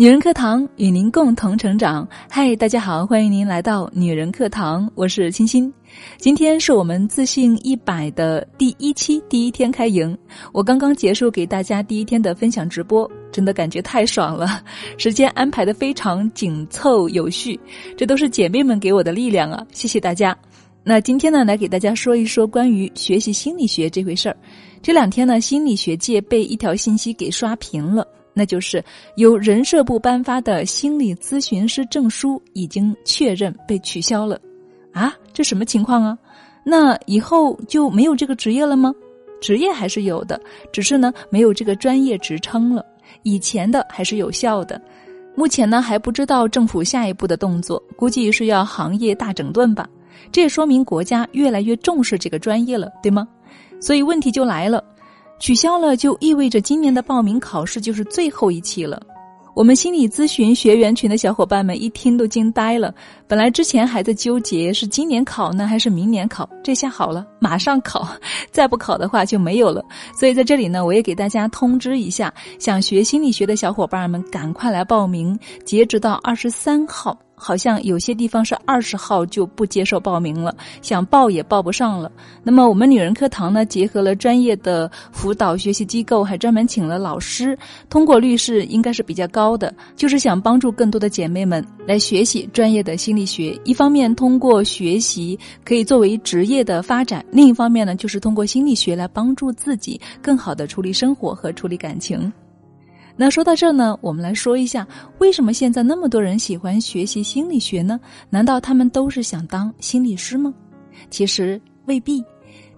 女人课堂与您共同成长。嗨，大家好，欢迎您来到女人课堂，我是清新。今天是我们自信一百的第一期第一天开营，我刚刚结束给大家第一天的分享直播，真的感觉太爽了，时间安排的非常紧凑有序，这都是姐妹们给我的力量啊！谢谢大家。那今天呢，来给大家说一说关于学习心理学这回事儿。这两天呢，心理学界被一条信息给刷屏了。那就是由人社部颁发的心理咨询师证书已经确认被取消了，啊，这什么情况啊？那以后就没有这个职业了吗？职业还是有的，只是呢没有这个专业职称了。以前的还是有效的。目前呢还不知道政府下一步的动作，估计是要行业大整顿吧。这也说明国家越来越重视这个专业了，对吗？所以问题就来了。取消了，就意味着今年的报名考试就是最后一期了。我们心理咨询学员群的小伙伴们一听都惊呆了。本来之前还在纠结是今年考呢还是明年考，这下好了，马上考，再不考的话就没有了。所以在这里呢，我也给大家通知一下，想学心理学的小伙伴们赶快来报名，截止到二十三号。好像有些地方是二十号就不接受报名了，想报也报不上了。那么我们女人课堂呢，结合了专业的辅导学习机构，还专门请了老师，通过率是应该是比较高的。就是想帮助更多的姐妹们来学习专业的心理学，一方面通过学习可以作为职业的发展，另一方面呢，就是通过心理学来帮助自己更好的处理生活和处理感情。那说到这呢，我们来说一下，为什么现在那么多人喜欢学习心理学呢？难道他们都是想当心理师吗？其实未必。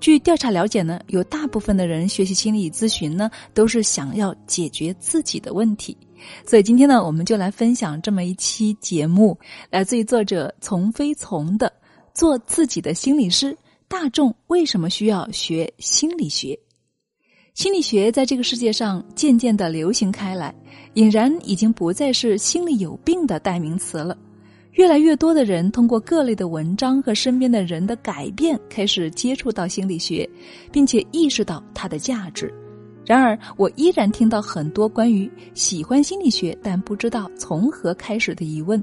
据调查了解呢，有大部分的人学习心理咨询呢，都是想要解决自己的问题。所以今天呢，我们就来分享这么一期节目，来自于作者从飞从的《做自己的心理师》，大众为什么需要学心理学？心理学在这个世界上渐渐的流行开来，俨然已经不再是心里有病的代名词了。越来越多的人通过各类的文章和身边的人的改变，开始接触到心理学，并且意识到它的价值。然而，我依然听到很多关于喜欢心理学但不知道从何开始的疑问。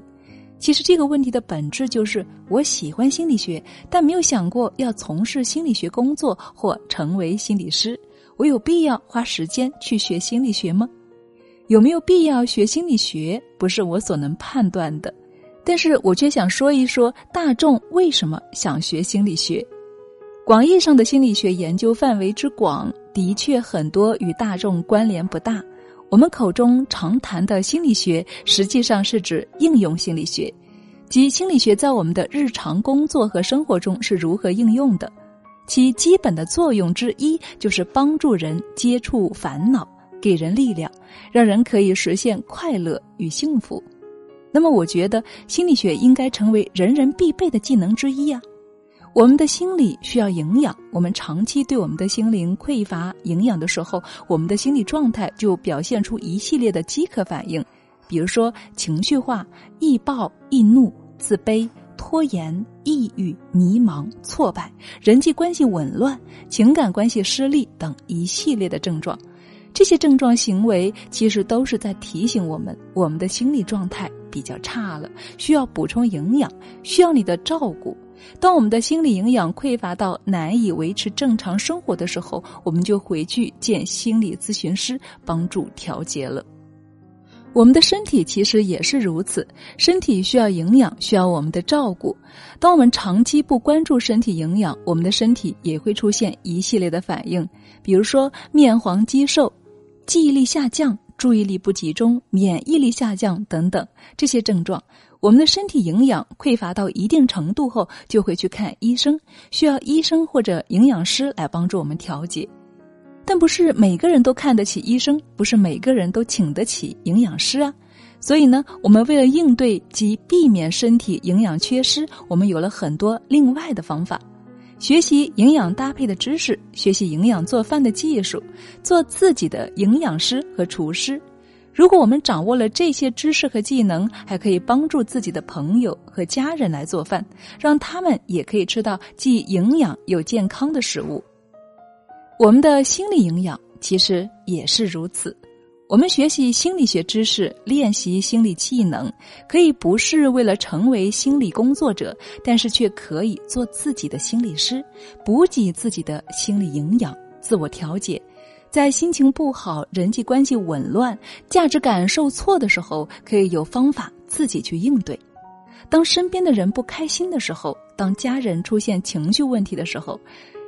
其实，这个问题的本质就是：我喜欢心理学，但没有想过要从事心理学工作或成为心理师。我有必要花时间去学心理学吗？有没有必要学心理学，不是我所能判断的。但是我却想说一说大众为什么想学心理学。广义上的心理学研究范围之广，的确很多与大众关联不大。我们口中常谈的心理学，实际上是指应用心理学，即心理学在我们的日常工作和生活中是如何应用的。其基本的作用之一就是帮助人接触烦恼，给人力量，让人可以实现快乐与幸福。那么，我觉得心理学应该成为人人必备的技能之一啊！我们的心理需要营养，我们长期对我们的心灵匮乏营养的时候，我们的心理状态就表现出一系列的饥渴反应，比如说情绪化、易暴、易怒、自卑。拖延、抑郁、迷茫、挫败、人际关系紊乱、情感关系失利等一系列的症状，这些症状行为其实都是在提醒我们，我们的心理状态比较差了，需要补充营养，需要你的照顾。当我们的心理营养匮乏到难以维持正常生活的时候，我们就回去见心理咨询师帮助调节了。我们的身体其实也是如此，身体需要营养，需要我们的照顾。当我们长期不关注身体营养，我们的身体也会出现一系列的反应，比如说面黄肌瘦、记忆力下降、注意力不集中、免疫力下降等等这些症状。我们的身体营养匮乏到一定程度后，就会去看医生，需要医生或者营养师来帮助我们调节。但不是每个人都看得起医生，不是每个人都请得起营养师啊。所以呢，我们为了应对及避免身体营养缺失，我们有了很多另外的方法：学习营养搭配的知识，学习营养做饭的技术，做自己的营养师和厨师。如果我们掌握了这些知识和技能，还可以帮助自己的朋友和家人来做饭，让他们也可以吃到既营养又健康的食物。我们的心理营养其实也是如此。我们学习心理学知识，练习心理技能，可以不是为了成为心理工作者，但是却可以做自己的心理师，补给自己的心理营养，自我调节。在心情不好、人际关系紊乱、价值感受挫的时候，可以有方法自己去应对。当身边的人不开心的时候，当家人出现情绪问题的时候。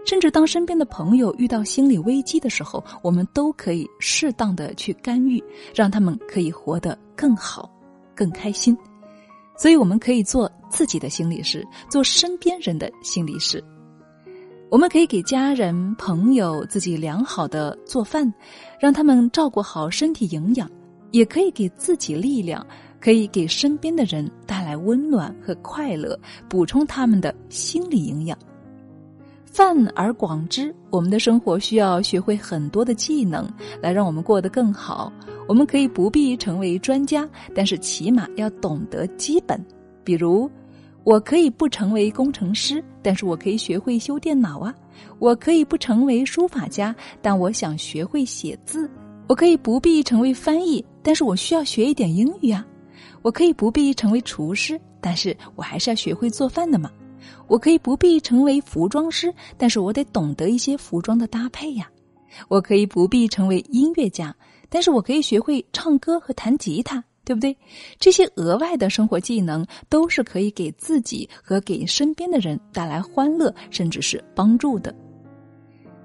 甚至当身边的朋友遇到心理危机的时候，我们都可以适当的去干预，让他们可以活得更好、更开心。所以，我们可以做自己的心理师，做身边人的心理师。我们可以给家人、朋友自己良好的做饭，让他们照顾好身体营养；也可以给自己力量，可以给身边的人带来温暖和快乐，补充他们的心理营养。泛而广之，我们的生活需要学会很多的技能，来让我们过得更好。我们可以不必成为专家，但是起码要懂得基本。比如，我可以不成为工程师，但是我可以学会修电脑啊；我可以不成为书法家，但我想学会写字；我可以不必成为翻译，但是我需要学一点英语啊；我可以不必成为厨师，但是我还是要学会做饭的嘛。我可以不必成为服装师，但是我得懂得一些服装的搭配呀。我可以不必成为音乐家，但是我可以学会唱歌和弹吉他，对不对？这些额外的生活技能都是可以给自己和给身边的人带来欢乐，甚至是帮助的。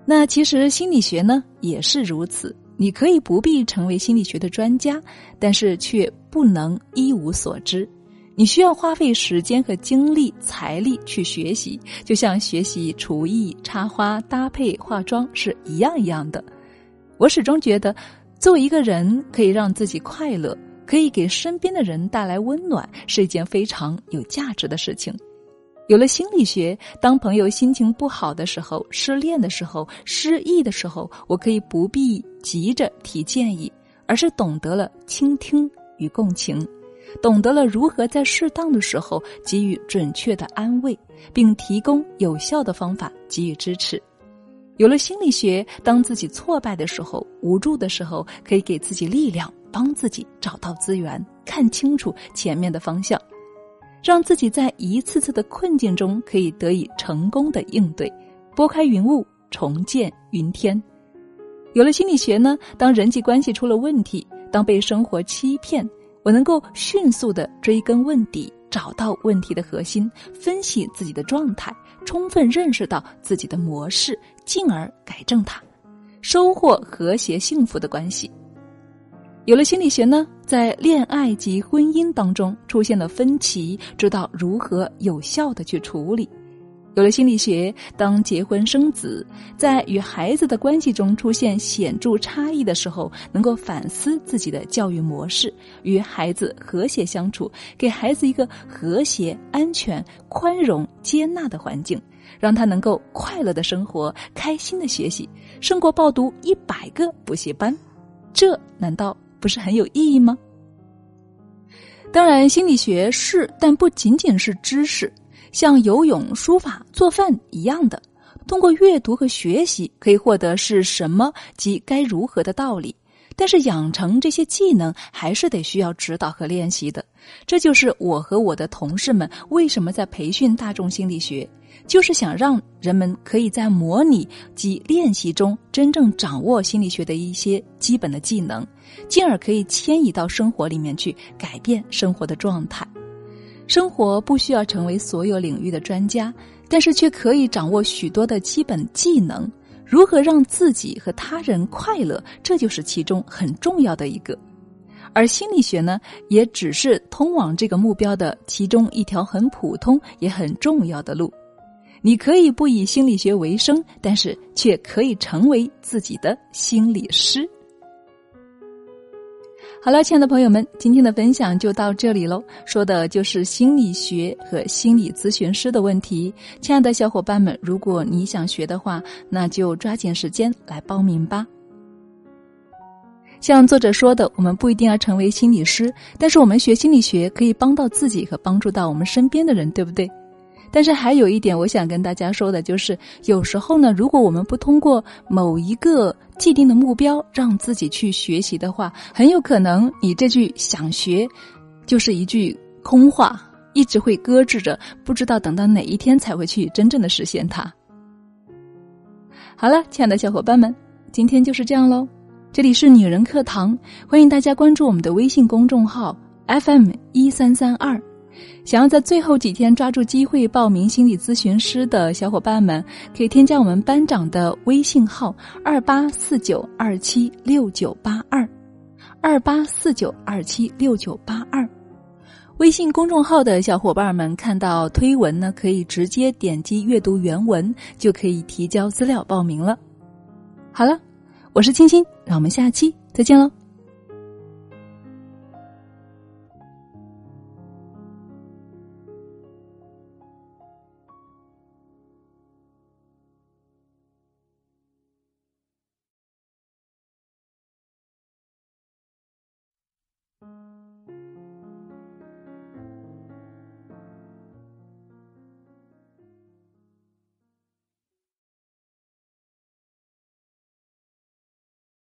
那其实心理学呢也是如此，你可以不必成为心理学的专家，但是却不能一无所知。你需要花费时间和精力、财力去学习，就像学习厨艺、插花、搭配、化妆是一样一样的。我始终觉得，作为一个人，可以让自己快乐，可以给身边的人带来温暖，是一件非常有价值的事情。有了心理学，当朋友心情不好的时候、失恋的时候、失意的时候，我可以不必急着提建议，而是懂得了倾听与共情。懂得了如何在适当的时候给予准确的安慰，并提供有效的方法给予支持。有了心理学，当自己挫败的时候、无助的时候，可以给自己力量，帮自己找到资源，看清楚前面的方向，让自己在一次次的困境中可以得以成功的应对，拨开云雾，重见云天。有了心理学呢，当人际关系出了问题，当被生活欺骗。我能够迅速的追根问底，找到问题的核心，分析自己的状态，充分认识到自己的模式，进而改正它，收获和谐幸福的关系。有了心理学呢，在恋爱及婚姻当中出现了分歧，知道如何有效的去处理。有了心理学，当结婚生子，在与孩子的关系中出现显著差异的时候，能够反思自己的教育模式，与孩子和谐相处，给孩子一个和谐、安全、宽容、接纳的环境，让他能够快乐的生活、开心的学习，胜过报读一百个补习班，这难道不是很有意义吗？当然，心理学是，但不仅仅是知识。像游泳、书法、做饭一样的，通过阅读和学习可以获得是什么及该如何的道理。但是养成这些技能还是得需要指导和练习的。这就是我和我的同事们为什么在培训大众心理学，就是想让人们可以在模拟及练习中真正掌握心理学的一些基本的技能，进而可以迁移到生活里面去，改变生活的状态。生活不需要成为所有领域的专家，但是却可以掌握许多的基本技能。如何让自己和他人快乐，这就是其中很重要的一个。而心理学呢，也只是通往这个目标的其中一条很普通也很重要的路。你可以不以心理学为生，但是却可以成为自己的心理师。好了，亲爱的朋友们，今天的分享就到这里喽。说的就是心理学和心理咨询师的问题。亲爱的小伙伴们，如果你想学的话，那就抓紧时间来报名吧。像作者说的，我们不一定要成为心理师，但是我们学心理学可以帮到自己和帮助到我们身边的人，对不对？但是还有一点，我想跟大家说的就是，有时候呢，如果我们不通过某一个既定的目标让自己去学习的话，很有可能你这句想学，就是一句空话，一直会搁置着，不知道等到哪一天才会去真正的实现它。好了，亲爱的小伙伴们，今天就是这样喽。这里是女人课堂，欢迎大家关注我们的微信公众号 FM 一三三二。想要在最后几天抓住机会报名心理咨询师的小伙伴们，可以添加我们班长的微信号二八四九二七六九八二，二八四九二七六九八二。微信公众号的小伙伴们看到推文呢，可以直接点击阅读原文，就可以提交资料报名了。好了，我是青青，让我们下期再见喽。